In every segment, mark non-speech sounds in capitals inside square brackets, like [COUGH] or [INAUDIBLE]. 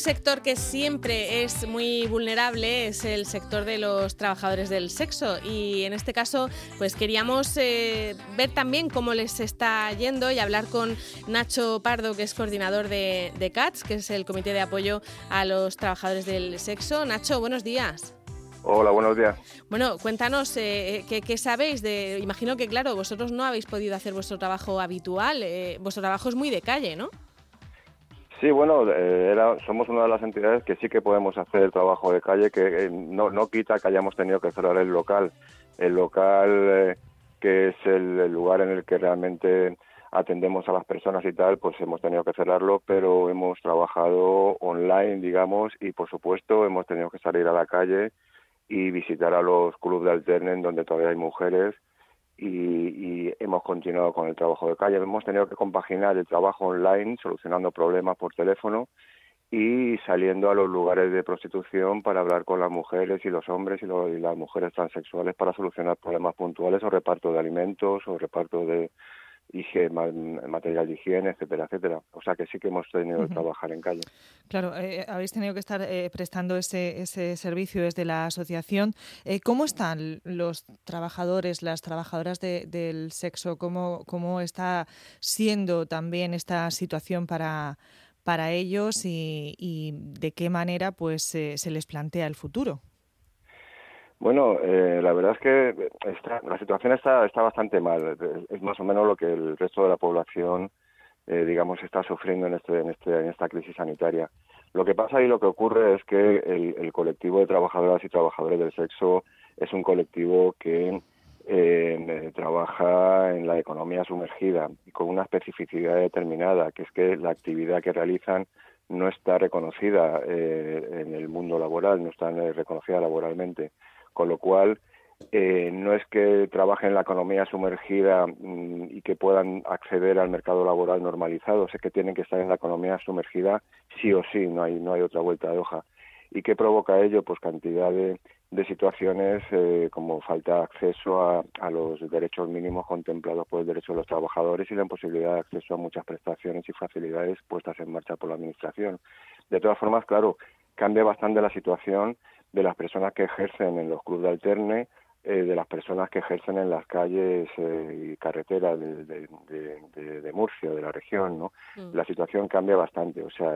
sector que siempre es muy vulnerable es el sector de los trabajadores del sexo y en este caso pues queríamos eh, ver también cómo les está yendo y hablar con Nacho Pardo que es coordinador de, de CATS, que es el Comité de Apoyo a los Trabajadores del Sexo. Nacho, buenos días. Hola, buenos días. Bueno, cuéntanos, eh, ¿qué, sabéis? de Imagino que, claro, vosotros no habéis podido hacer vuestro trabajo habitual. Eh, vuestro trabajo es muy de calle, ¿no? Sí, bueno, eh, somos una de las entidades que sí que podemos hacer el trabajo de calle, que eh, no, no quita que hayamos tenido que cerrar el local. El local, que es el, lugar en el que realmente atendemos a las personas y tal, pues hemos tenido que cerrarlo, pero hemos trabajado online, digamos, y por supuesto hemos tenido que salir a la calle y visitar a los clubes de alternen donde todavía hay mujeres y, hemos continuado con el trabajo de calle. Hemos tenido que compaginar el trabajo online, solucionando problemas por teléfono y saliendo a los lugares de prostitución para hablar con las mujeres y los hombres y, y las mujeres transexuales para solucionar problemas puntuales o reparto de alimentos o reparto de, material de higiene, etcétera, etcétera. O sea que sí que hemos tenido que trabajar en calle. Claro, eh, habéis tenido que estar eh, prestando ese, ese servicio desde la asociación. Eh, ¿Cómo están los trabajadores, las trabajadoras del sexo? ¿Cómo, ¿Cómo está siendo también esta situación para, para ellos y, y de qué manera pues se les plantea el futuro? Bueno, eh, la verdad es que la situación está, está bastante mal. Es más o menos lo que el resto de la población, eh, digamos, está sufriendo en, este, en, este, en esta crisis sanitaria. Lo que pasa y lo que ocurre es que el, colectivo de trabajadoras y trabajadores del sexo es un colectivo que eh, trabaja en la economía sumergida y con una especificidad determinada, que es que la actividad que realizan no está reconocida en el mundo laboral, no está reconocida laboralmente con lo cual eh, no es que trabajen en la economía sumergida mm, y que puedan acceder al mercado laboral normalizado, es que tienen que estar en la economía sumergida sí o sí, no hay, no hay otra vuelta de hoja. ¿Y qué provoca ello? Pues cantidad de, situaciones eh, como falta de acceso a, a, los derechos mínimos contemplados por el derecho de los trabajadores y la imposibilidad de acceso a muchas prestaciones y facilidades puestas en marcha por la Administración. De todas formas, claro, cambia bastante la situación de las personas que ejercen en los clubes de alterne, eh, de las personas que ejercen en las calles eh, y carreteras de, de, Murcia, de la región, ¿no? Mm. La situación cambia bastante, o sea,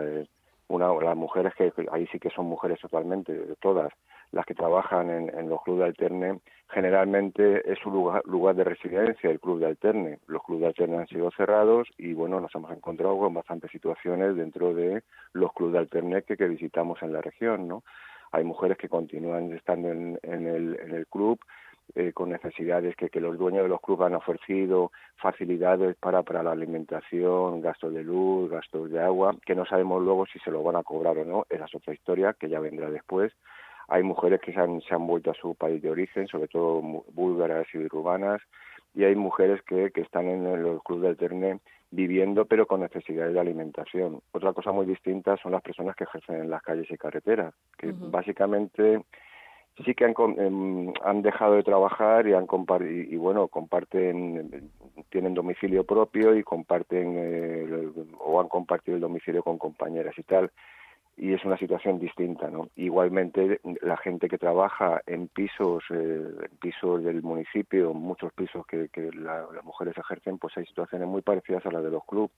una, las mujeres que ahí sí que son mujeres totalmente, todas, las que trabajan en, los clubes de alterne, generalmente es su lugar, lugar de residencia el club de alterne. Los clubes de alterne han sido cerrados y bueno, nos hemos encontrado con bastantes situaciones dentro de los clubes de alterne que, que visitamos en la región, ¿no? Hay mujeres que continúan estando en, el, club eh, con necesidades que, los dueños de los clubes han ofrecido, facilidades para, la alimentación, gastos de luz, gastos de agua, que no sabemos luego si se lo van a cobrar o no, esa es otra historia que ya vendrá después. Hay mujeres que se han, se han vuelto a su país de origen, sobre todo búlgaras y urbanas, y hay mujeres que, que están en los clubes del Terne viviendo pero con necesidades de alimentación. Otra cosa muy distinta son las personas que ejercen en las calles y carreteras, que básicamente sí que han, em, han dejado de trabajar y han y, bueno comparten tienen domicilio propio y comparten eh, o han compartido el domicilio con compañeras y tal y es una situación distinta, ¿no? Igualmente la gente que trabaja en pisos, eh, pisos del municipio, muchos pisos que, las mujeres ejercen, pues hay situaciones muy parecidas a las de los clubes.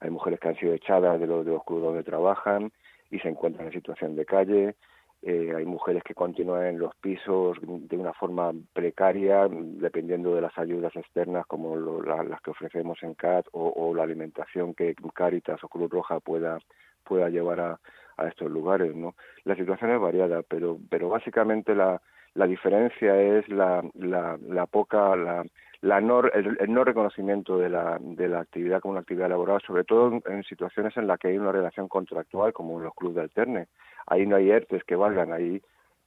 Hay mujeres que han sido echadas de los, de los clubes donde trabajan y se encuentran en situación de calle. Eh, hay mujeres que continúan en los pisos de una forma precaria, dependiendo de las ayudas externas como las que ofrecemos en CAT o, la alimentación que Caritas o Cruz Roja pueda pueda llevar a, a estos lugares, ¿no? La situación es variada, pero, pero básicamente la, la diferencia es la, la, la poca, la, la no, el, no reconocimiento de la, de la actividad como una actividad laboral, sobre todo en, situaciones en las que hay una relación contractual, como en los clubes de alterne. Ahí no hay ERTES que valgan, ahí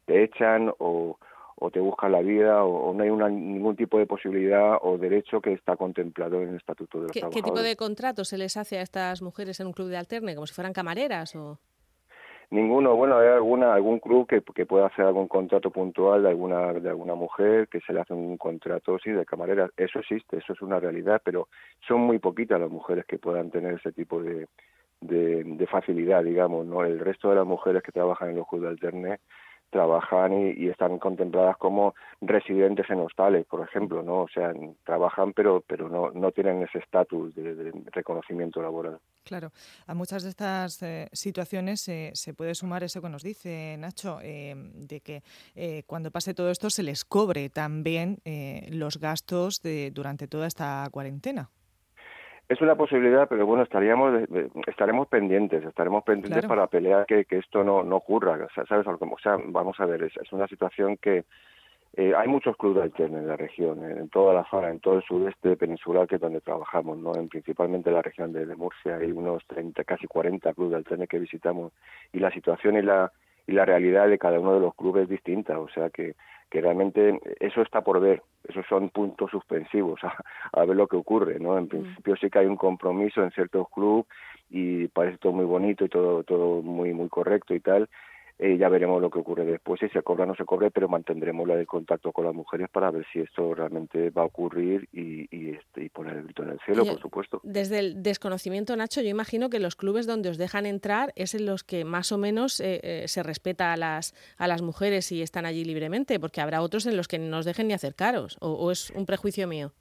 te echan o, o te buscan la vida o, no hay una, ningún tipo de posibilidad o derecho que está contemplado en el Estatuto de los ¿Qué, Trabajadores. ¿Qué tipo de contrato se les hace a estas mujeres en un club de alterne, como si fueran camareras o...? Ninguno, bueno, hay alguna, algún club que, que pueda hacer algún contrato puntual de alguna, de alguna mujer, que se le hace un contrato, sí, de camarera. Eso existe, eso es una realidad, pero son muy poquitas las mujeres que puedan tener ese tipo de, de, facilidad, digamos, ¿no? El resto de las mujeres que trabajan en los clubes de alterne trabajan y, están contempladas como residentes en hostales, por ejemplo, ¿no? O sea, trabajan pero pero no, no tienen ese estatus de, reconocimiento laboral. Claro, a muchas de estas eh, situaciones se puede sumar eso que nos dice Nacho, eh, de que eh, cuando pase todo esto se les cobre también los gastos de, durante toda esta cuarentena. Es una posibilidad, pero bueno, estaríamos, estaremos pendientes, estaremos pendientes para pelear que, que esto no, no ocurra, ¿sabes? O sea, vamos a ver, es, es una situación que eh, hay muchos clubes alternos en la región, en toda la zona, en todo el sudeste peninsular que es donde trabajamos, no, en principalmente en la región de, Murcia, hay unos 30, casi 40 clubes alternos que visitamos y la situación y la y la realidad de cada uno de los clubes es distinta, o sea que que realmente eso está por ver, esos son puntos suspensivos a, ver lo que ocurre, ¿no? En mm. principio sí que hay un compromiso en ciertos clubes y parece todo muy bonito y todo todo muy muy correcto y tal, eh, ya veremos lo que ocurre después, si se cobra o no se cobre, pero mantendremos la de contacto con las mujeres para ver si esto realmente va a ocurrir y, y, este, y poner el grito en el cielo, por supuesto. Desde el desconocimiento, Nacho, yo imagino que los clubes donde os dejan entrar es en los que más o menos eh, eh, se respeta a las, a las mujeres y están allí libremente, porque habrá otros en los que no os dejen ni acercaros, o es un prejuicio mío.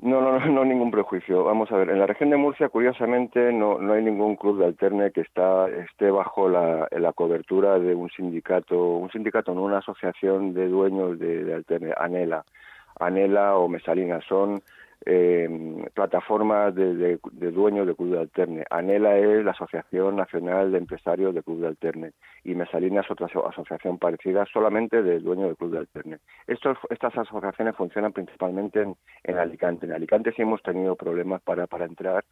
No, no, no, [LAUGHS] no ningún prejuicio. Vamos a ver, en la región de Murcia, curiosamente, no, no hay ningún club de alterne que está, esté bajo la, la cobertura de un sindicato, un sindicato, no una asociación de dueños de, de alterne, ANELA. ANELA o Mesalina son eh, plataformas de, dueños de Club de Alterne. ANELA es la Asociación Nacional de Empresarios de Club de Alterne y Mesalina es otra asociación parecida solamente de dueños de Club de Alterne. Estos, estas asociaciones funcionan principalmente en, en, Alicante. En Alicante sí hemos tenido problemas para, para entrar.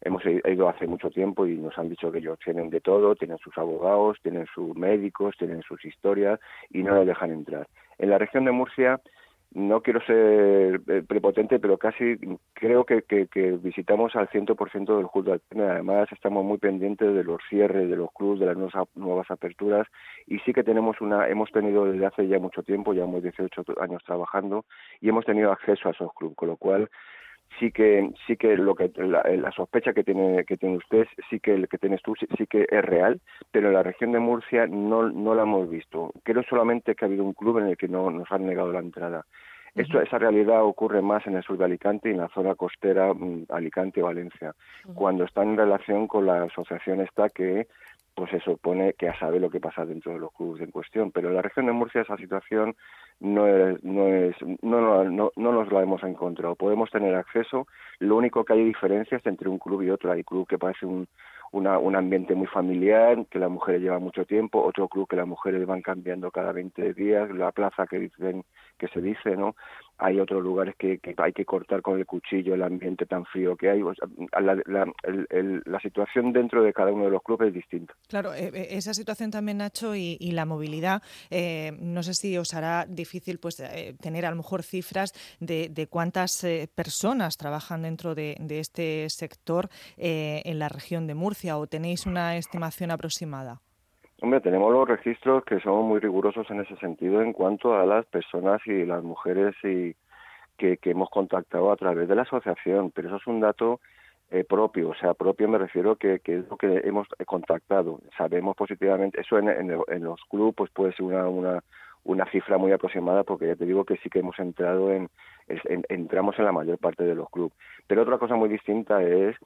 Hemos ido hace mucho tiempo y nos han dicho que ellos tienen de todo, tienen sus abogados, tienen sus médicos, tienen sus historias y no nos dejan entrar. En la región de Murcia no quiero ser eh, prepotente, pero casi creo que, visitamos al 100% del club de Además, estamos muy pendientes de los cierres de los clubes, de las nuevas, nuevas aperturas. Y sí que tenemos una, hemos tenido desde hace ya mucho tiempo, llevamos 18 años trabajando y hemos tenido acceso a esos clubes, con lo cual sí que sí que lo que la, sospecha que tiene que tiene usted sí que el que tienes tú sí, que es real pero en la región de Murcia no no la hemos visto. Creo solamente que ha habido un club en el que no nos han negado la entrada. Esto, esa realidad ocurre más en el sur de Alicante y en la zona costera mm, Alicante-Valencia, cuando está en relación con la asociación esta que pues se supone que ya sabe lo que pasa dentro de los clubes en cuestión. Pero en la región de Murcia esa situación no es, no es, no, no, no, nos la hemos encontrado. Podemos tener acceso, lo único que hay diferencias entre un club y otro. Hay club que parece un, una, un ambiente muy familiar, que las mujeres llevan mucho tiempo, otro club que las mujeres van cambiando cada 20 días, la plaza que dicen que se dice, ¿no? Hay otros lugares que, hay que cortar con el cuchillo el ambiente tan frío que hay. la, situación dentro de cada uno de los clubes es distinta. Claro, eh, eh, esa situación también, Nacho, y, la movilidad, eh, no sé si os hará difícil pues tener a lo mejor cifras de, de cuántas personas trabajan dentro de, de este sector en la región de Murcia o tenéis una estimación aproximada. Hombre, tenemos los registros que son muy rigurosos en ese sentido en cuanto a las personas y las mujeres y que, hemos contactado a través de la asociación, pero eso es un dato eh, propio, o sea, propio me refiero que, que es lo que hemos contactado. Sabemos positivamente, eso en, en, los clubes pues puede ser una, una, cifra muy aproximada porque ya te digo que sí que hemos entrado en, entramos en la mayor parte de los clubes. Pero otra cosa muy distinta es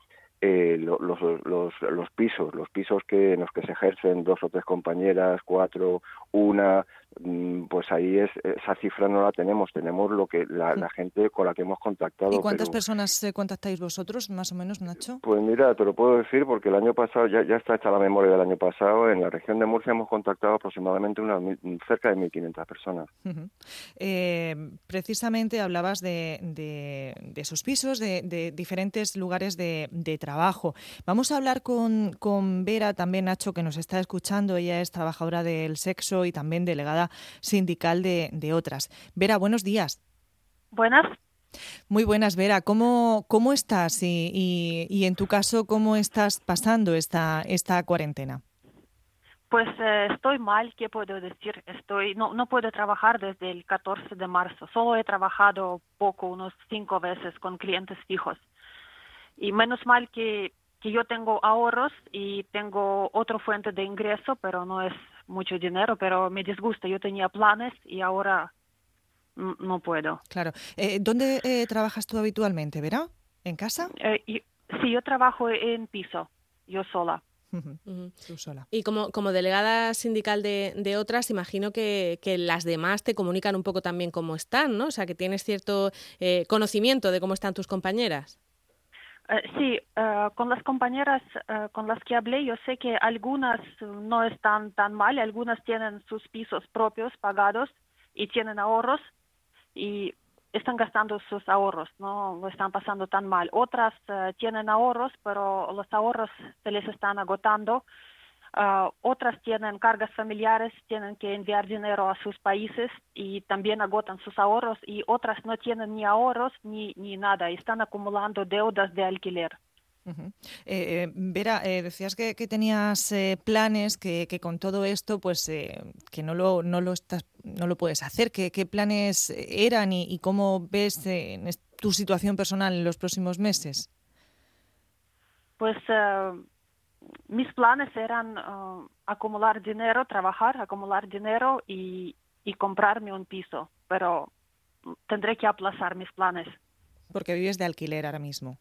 eh, los, los, los, pisos, los pisos que en los que se ejercen dos o tres compañeras, cuatro, una, mm, pues ahí es esa cifra no la tenemos, tenemos lo que la, gente con la que hemos contactado. ¿Y cuántas personas eh, contactáis vosotros, más o menos, Nacho? Pues mira, te lo puedo decir porque el año pasado, ya, ya está hecha la memoria del año pasado, en la región de Murcia hemos contactado aproximadamente unas cerca de 1.500 personas. Eh, precisamente hablabas de, de, esos pisos, de, de diferentes lugares de, trabajo. Vamos a hablar con, con Vera, también Nacho, que nos está escuchando. Ella es trabajadora del sexo y también delegada sindical de, de otras. Vera, buenos días. Buenas. Muy buenas, Vera. ¿Cómo, cómo estás? Y, y, y, en tu caso, ¿cómo estás pasando esta, esta cuarentena? Pues eh, estoy mal, ¿qué puedo decir? Estoy, no, no puedo trabajar desde el 14 de marzo. Solo he trabajado poco, unos cinco veces con clientes fijos y menos mal que que yo tengo ahorros y tengo otra fuente de ingreso, pero no es mucho dinero, pero me disgusta. Yo tenía planes y ahora no puedo. Claro. Eh, ¿Dónde eh, trabajas tú habitualmente, Vera? ¿En casa? Eh, sí, yo trabajo en piso, yo sola. Tú sola. Y como, como delegada sindical de, de otras, imagino que, que, las demás te comunican un poco también cómo están, ¿no? O sea, que tienes cierto eh, conocimiento de cómo están tus compañeras. Uh, sí, uh, con las compañeras uh, con las que hablé, yo sé que algunas no están tan mal, algunas tienen sus pisos propios pagados y tienen ahorros y están gastando sus ahorros, no lo están pasando tan mal. Otras tienen ahorros, pero los ahorros se les están agotando. Uh, otras tienen cargas familiares, tienen que enviar dinero a sus países y también agotan sus ahorros y otras no tienen ni ahorros ni, ni nada, están acumulando deudas de alquiler. Uh -huh. eh, Vera, eh, decías que, que tenías eh, planes, que, que, con todo esto, pues eh, que no lo, no lo estás, no lo puedes hacer. ¿Qué, qué planes eran y, y cómo ves tu situación personal en los próximos meses? Pues mis planes eran acumular dinero, trabajar, acumular dinero y, y comprarme un piso, pero tendré que aplazar mis planes. Porque vives de alquiler ahora mismo.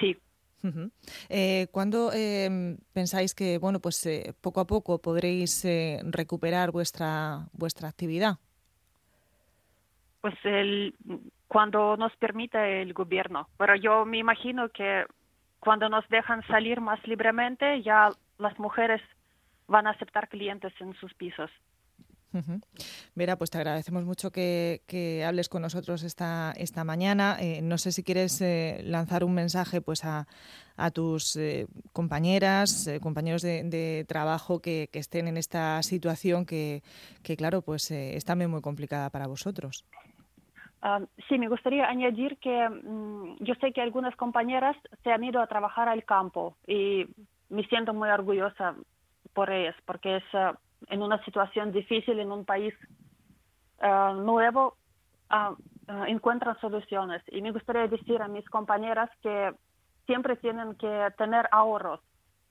Sí. Uh -huh. eh, ¿Cuándo eh, pensáis que, bueno, pues eh, poco a poco podréis eh, recuperar vuestra vuestra actividad? Pues el, cuando nos permite el gobierno. Pero yo me imagino que cuando nos dejan salir más libremente, ya las mujeres van a aceptar clientes en sus pisos. Vera, pues te agradecemos mucho que, que, hables con nosotros esta, esta mañana. Eh, no sé si quieres eh, lanzar un mensaje pues a, tus eh, compañeras, compañeros de, de trabajo que, que, estén en esta situación que, que claro, pues es también muy complicada para vosotros. Uh, sí, me gustaría añadir que um, yo sé que algunas compañeras se han ido a trabajar al campo y me siento muy orgullosa por ellas, porque es uh, en una situación difícil en un país uh, nuevo encuentran soluciones. Y me gustaría decir a mis compañeras que siempre tienen que tener ahorros,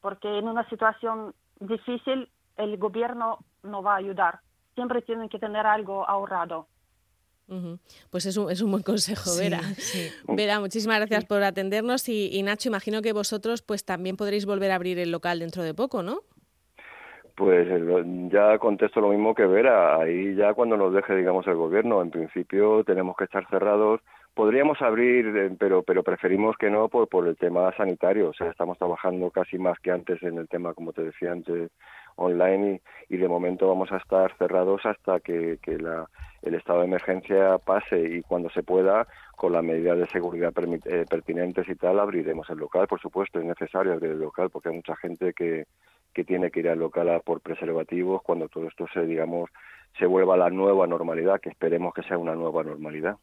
porque en una situación difícil el gobierno no va a ayudar. Siempre tienen que tener algo ahorrado. Uh -huh. Pues es un, es un, buen consejo, Vera. Sí, sí. Vera, muchísimas gracias sí. por atendernos y, y Nacho, imagino que vosotros pues también podréis volver a abrir el local dentro de poco, ¿no? Pues ya contesto lo mismo que Vera, ahí ya cuando nos deje, digamos, el gobierno, en principio tenemos que estar cerrados. Podríamos abrir, eh, pero pero preferimos que no por, por el tema sanitario. O sea, estamos trabajando casi más que antes en el tema, como te decía antes, online y, y de momento vamos a estar cerrados hasta que, que la, el estado de emergencia pase y cuando se pueda, con las medidas de seguridad eh, pertinentes y tal, abriremos el local. Por supuesto, es necesario abrir el local porque hay mucha gente que que tiene que ir al local a por preservativos cuando todo esto se, digamos, se vuelva a la nueva normalidad, que esperemos que sea una nueva normalidad.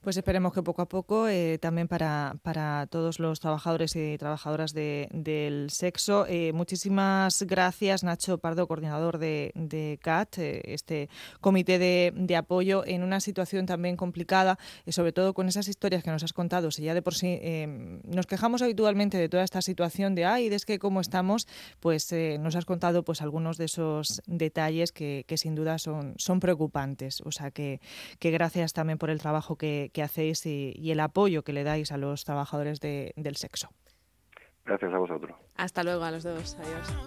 Pues esperemos que poco a poco, eh, también para, para todos los trabajadores y trabajadoras de, del sexo. Eh, muchísimas gracias, Nacho Pardo, coordinador de, CAT, eh, este comité de, apoyo en una situación también complicada, sobre todo con esas historias que nos has contado. Si ya de por sí nos quejamos habitualmente de toda esta situación de, ay, es que cómo estamos, pues nos has contado pues algunos de esos detalles que, que sin duda son, son preocupantes. O sea que, que gracias también por el trabajo que, que hacéis y, y, el apoyo que le dais a los trabajadores de, del sexo. Gracias a vosotros. Hasta luego a los dos. Adiós.